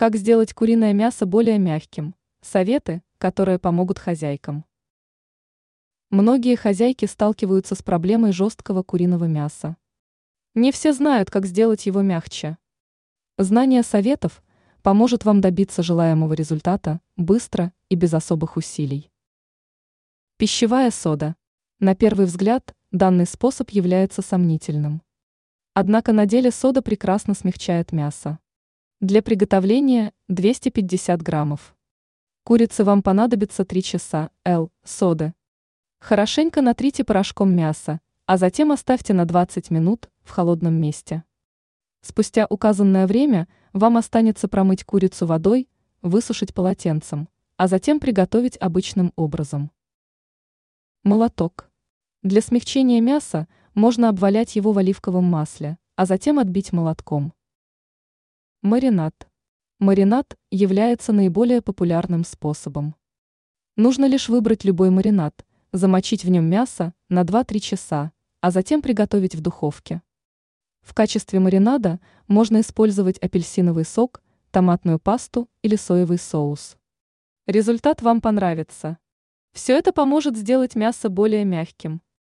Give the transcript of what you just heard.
Как сделать куриное мясо более мягким? Советы, которые помогут хозяйкам. Многие хозяйки сталкиваются с проблемой жесткого куриного мяса. Не все знают, как сделать его мягче. Знание советов поможет вам добиться желаемого результата быстро и без особых усилий. Пищевая сода. На первый взгляд, данный способ является сомнительным. Однако на деле сода прекрасно смягчает мясо. Для приготовления 250 граммов. Курицы вам понадобится 3 часа, Л, соды. Хорошенько натрите порошком мясо, а затем оставьте на 20 минут в холодном месте. Спустя указанное время вам останется промыть курицу водой, высушить полотенцем, а затем приготовить обычным образом. Молоток. Для смягчения мяса можно обвалять его в оливковом масле, а затем отбить молотком. Маринад. Маринад является наиболее популярным способом. Нужно лишь выбрать любой маринад, замочить в нем мясо на 2-3 часа, а затем приготовить в духовке. В качестве маринада можно использовать апельсиновый сок, томатную пасту или соевый соус. Результат вам понравится. Все это поможет сделать мясо более мягким.